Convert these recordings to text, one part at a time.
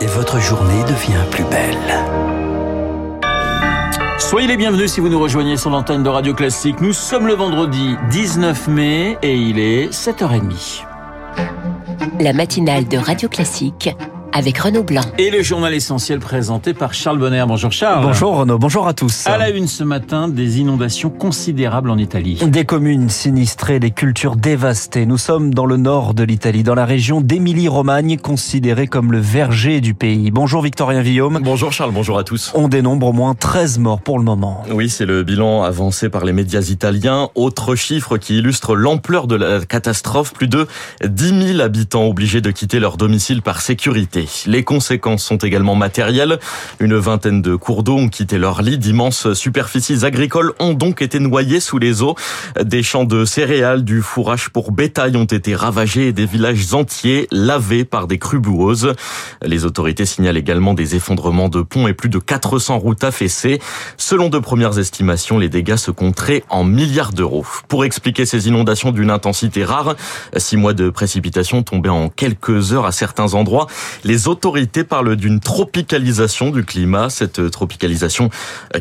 et votre journée devient plus belle. Soyez les bienvenus si vous nous rejoignez sur l'antenne de Radio Classique. Nous sommes le vendredi 19 mai et il est 7h30. La matinale de Radio Classique avec Renaud Blanc. Et le journal essentiel présenté par Charles Bonner. Bonjour Charles. Bonjour Renaud, bonjour à tous. À la une ce matin, des inondations considérables en Italie. Des communes sinistrées, des cultures dévastées. Nous sommes dans le nord de l'Italie, dans la région d'Émilie-Romagne, considérée comme le verger du pays. Bonjour Victorien Villaume. Bonjour Charles, bonjour à tous. On dénombre au moins 13 morts pour le moment. Oui, c'est le bilan avancé par les médias italiens. Autre chiffre qui illustre l'ampleur de la catastrophe. Plus de 10 000 habitants obligés de quitter leur domicile par sécurité. Les conséquences sont également matérielles. Une vingtaine de cours d'eau ont quitté leur lit. D'immenses superficies agricoles ont donc été noyées sous les eaux. Des champs de céréales, du fourrage pour bétail ont été ravagés et des villages entiers lavés par des crues boueuses. Les autorités signalent également des effondrements de ponts et plus de 400 routes affaissées. Selon de premières estimations, les dégâts se compteraient en milliards d'euros. Pour expliquer ces inondations d'une intensité rare, six mois de précipitations tombées en quelques heures à certains endroits, autorités parlent d'une tropicalisation du climat, cette tropicalisation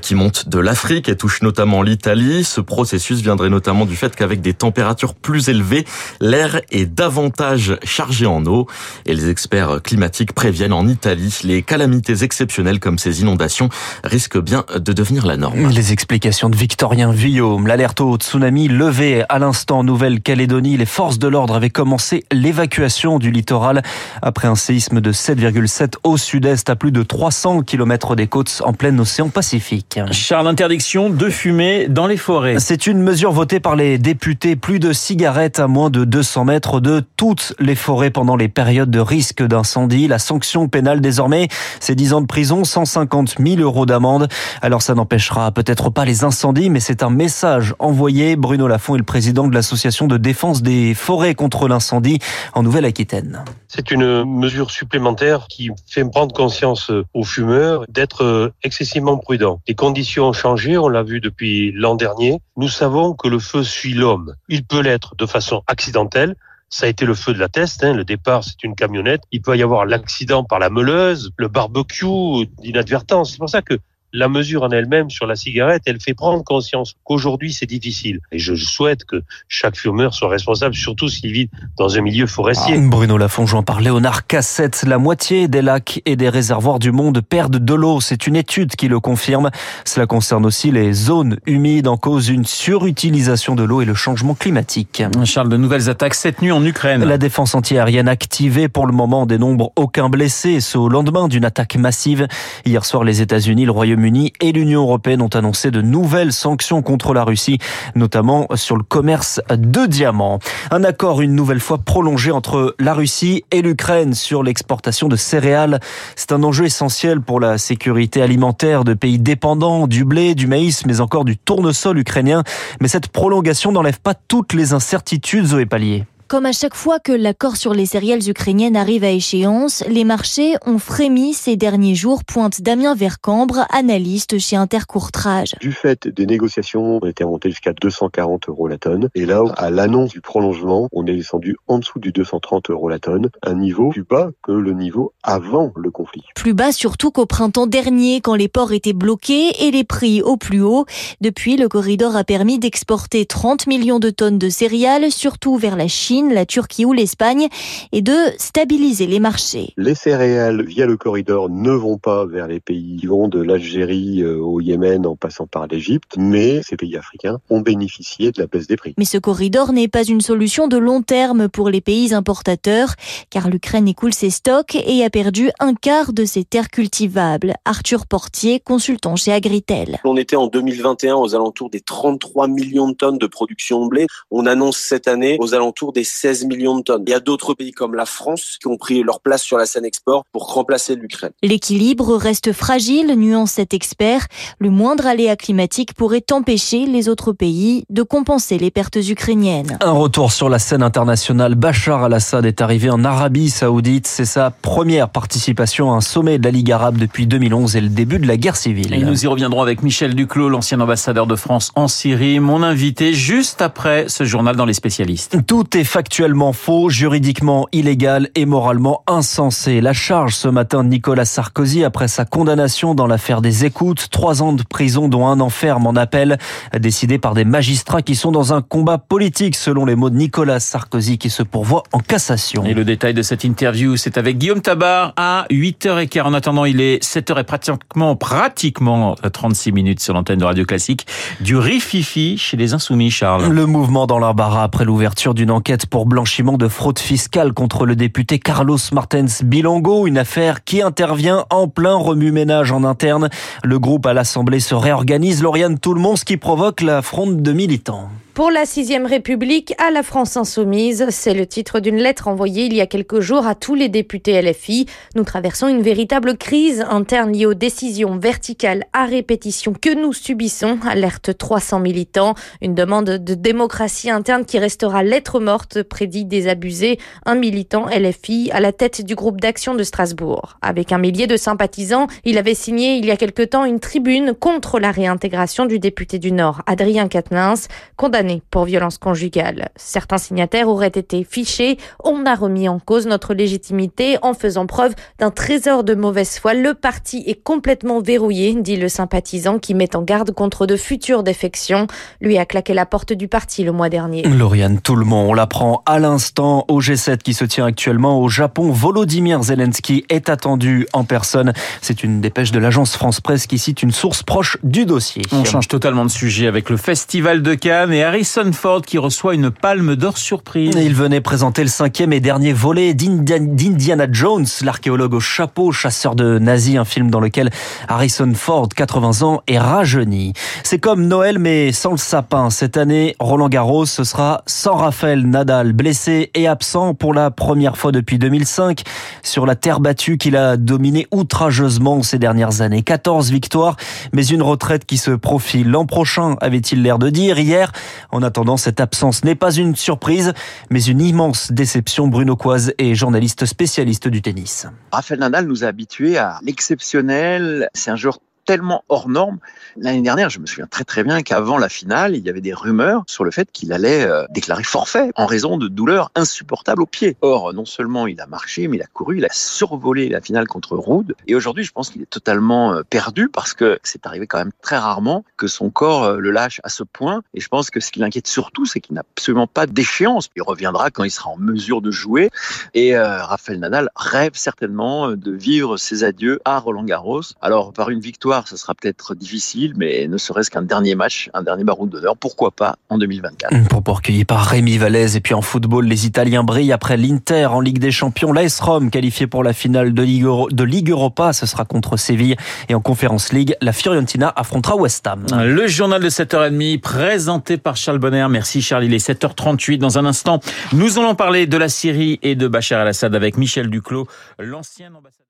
qui monte de l'Afrique et touche notamment l'Italie. Ce processus viendrait notamment du fait qu'avec des températures plus élevées, l'air est davantage chargé en eau et les experts climatiques préviennent en Italie les calamités exceptionnelles comme ces inondations risquent bien de devenir la norme. Les explications de Victorien Villaume, l'alerte au tsunami levée à l'instant en Nouvelle-Calédonie, les forces de l'ordre avaient commencé l'évacuation du littoral après un séisme de 7,7 au sud-est à plus de 300 km des côtes en plein océan Pacifique. Charles, interdiction de fumer dans les forêts. C'est une mesure votée par les députés. Plus de cigarettes à moins de 200 mètres de toutes les forêts pendant les périodes de risque d'incendie. La sanction pénale désormais, c'est 10 ans de prison, 150 000 euros d'amende. Alors ça n'empêchera peut-être pas les incendies, mais c'est un message envoyé. Bruno Lafont est le président de l'association de défense des forêts contre l'incendie en Nouvelle-Aquitaine. C'est une mesure supplémentaire qui fait prendre conscience aux fumeurs d'être excessivement prudents. Les conditions ont changé, on l'a vu depuis l'an dernier. Nous savons que le feu suit l'homme. Il peut l'être de façon accidentelle, ça a été le feu de la test. Hein. Le départ, c'est une camionnette. Il peut y avoir l'accident par la meuleuse, le barbecue d'inadvertance. C'est pour ça que la mesure en elle-même sur la cigarette, elle fait prendre conscience qu'aujourd'hui c'est difficile. Et je souhaite que chaque fumeur soit responsable, surtout s'il vit dans un milieu forestier. Ah, Bruno Lafont joint par Léonard Cassette. La moitié des lacs et des réservoirs du monde perdent de l'eau. C'est une étude qui le confirme. Cela concerne aussi les zones humides en cause d'une surutilisation de l'eau et le changement climatique. Charles, de nouvelles attaques cette nuit en Ukraine. La défense antiaérienne activée pour le moment dénombre aucun blessé. Ce au lendemain d'une attaque massive. Hier soir, les États-Unis, le Royaume-Uni et l'Union européenne ont annoncé de nouvelles sanctions contre la Russie, notamment sur le commerce de diamants. Un accord une nouvelle fois prolongé entre la Russie et l'Ukraine sur l'exportation de céréales. C'est un enjeu essentiel pour la sécurité alimentaire de pays dépendants du blé, du maïs, mais encore du tournesol ukrainien. Mais cette prolongation n'enlève pas toutes les incertitudes, Zoé Pallier. Comme à chaque fois que l'accord sur les céréales ukrainiennes arrive à échéance, les marchés ont frémi ces derniers jours, pointe Damien Vercambre, analyste chez Intercourtrage. Du fait des négociations, on était remonté jusqu'à 240 euros la tonne. Et là, à l'annonce du prolongement, on est descendu en dessous du 230 euros la tonne, un niveau plus bas que le niveau avant le conflit. Plus bas surtout qu'au printemps dernier, quand les ports étaient bloqués et les prix au plus haut. Depuis, le corridor a permis d'exporter 30 millions de tonnes de céréales, surtout vers la Chine la Turquie ou l'Espagne et de stabiliser les marchés. Les céréales via le corridor ne vont pas vers les pays qui vont de l'Algérie au Yémen en passant par l'Égypte, mais ces pays africains ont bénéficié de la baisse des prix. Mais ce corridor n'est pas une solution de long terme pour les pays importateurs, car l'Ukraine écoule ses stocks et a perdu un quart de ses terres cultivables. Arthur Portier, consultant chez Agritel. On était en 2021 aux alentours des 33 millions de tonnes de production de blé. On annonce cette année aux alentours des 16 millions de tonnes. Il y a d'autres pays comme la France qui ont pris leur place sur la scène export pour remplacer l'Ukraine. L'équilibre reste fragile, nuance cet expert. Le moindre aléa climatique pourrait empêcher les autres pays de compenser les pertes ukrainiennes. Un retour sur la scène internationale. Bachar al-Assad est arrivé en Arabie Saoudite. C'est sa première participation à un sommet de la Ligue arabe depuis 2011 et le début de la guerre civile. Et nous y reviendrons avec Michel Duclos, l'ancien ambassadeur de France en Syrie, mon invité juste après ce journal dans les spécialistes. Tout est factuellement faux, juridiquement illégal et moralement insensé. La charge ce matin de Nicolas Sarkozy après sa condamnation dans l'affaire des écoutes, trois ans de prison dont un enferme en appel, décidé par des magistrats qui sont dans un combat politique selon les mots de Nicolas Sarkozy qui se pourvoit en cassation. Et le détail de cette interview, c'est avec Guillaume Tabar à 8h15. En attendant, il est 7h et pratiquement, pratiquement 36 minutes sur l'antenne de Radio Classique du rififi chez les Insoumis, Charles. Le mouvement dans l'embarras après l'ouverture d'une enquête pour blanchiment de fraude fiscale contre le député Carlos Martens Bilongo, une affaire qui intervient en plein remue-ménage en interne. Le groupe à l'Assemblée se réorganise. Lauriane monde, ce qui provoque la fronde de militants. Pour la sixième République à la France insoumise, c'est le titre d'une lettre envoyée il y a quelques jours à tous les députés LFI. Nous traversons une véritable crise interne liée aux décisions verticales à répétition que nous subissons, alerte 300 militants. Une demande de démocratie interne qui restera lettre morte, prédit désabusé un militant LFI à la tête du groupe d'action de Strasbourg. Avec un millier de sympathisants, il avait signé il y a quelque temps une tribune contre la réintégration du député du Nord, Adrien Quatennens, condamné pour violence conjugale. Certains signataires auraient été fichés. On a remis en cause notre légitimité en faisant preuve d'un trésor de mauvaise foi. Le parti est complètement verrouillé, dit le sympathisant qui met en garde contre de futures défections. Lui a claqué la porte du parti le mois dernier. Lauriane tout le monde, on l'apprend à l'instant au G7 qui se tient actuellement au Japon. Volodymyr Zelensky est attendu en personne. C'est une dépêche de l'agence France Presse qui cite une source proche du dossier. On change totalement de sujet avec le Festival de Cannes et Harrison Ford qui reçoit une palme d'or surprise. Il venait présenter le cinquième et dernier volet d'Indiana Jones, l'archéologue au chapeau, chasseur de nazis, un film dans lequel Harrison Ford, 80 ans, est rajeuni. C'est comme Noël mais sans le sapin. Cette année, Roland Garros, ce sera sans Raphaël Nadal, blessé et absent pour la première fois depuis 2005 sur la terre battue qu'il a dominé outrageusement ces dernières années. 14 victoires, mais une retraite qui se profile l'an prochain, avait-il l'air de dire? Hier. En attendant, cette absence n'est pas une surprise, mais une immense déception. Bruno Coise est journaliste spécialiste du tennis. Raphaël Nadal nous a habitués à l'exceptionnel. C'est un joueur tellement hors norme. L'année dernière, je me souviens très très bien qu'avant la finale, il y avait des rumeurs sur le fait qu'il allait euh, déclarer forfait en raison de douleurs insupportables au pied. Or, non seulement il a marché, mais il a couru, il a survolé la finale contre Rude. Et aujourd'hui, je pense qu'il est totalement euh, perdu parce que c'est arrivé quand même très rarement que son corps euh, le lâche à ce point. Et je pense que ce qui l'inquiète surtout, c'est qu'il n'a absolument pas d'échéance. Il reviendra quand il sera en mesure de jouer. Et Raphaël Nadal rêve certainement de vivre ses adieux à Roland Garros. Alors, par une victoire ce sera peut-être difficile, mais ne serait-ce qu'un dernier match, un dernier baroud d'honneur, pourquoi pas en 2024. Pour recueilli par Rémi Vallès et puis en football, les Italiens brillent après l'Inter en Ligue des Champions. L'AS Rome qualifié pour la finale de Ligue, de Ligue Europa, ce sera contre Séville et en Conférence League, la Fiorentina affrontera West Ham. Le journal de 7h30 présenté par Charles Bonner. Merci Charles, il est 7h38 dans un instant. Nous allons parler de la Syrie et de Bachar el-Assad avec Michel Duclos, l'ancien ambassadeur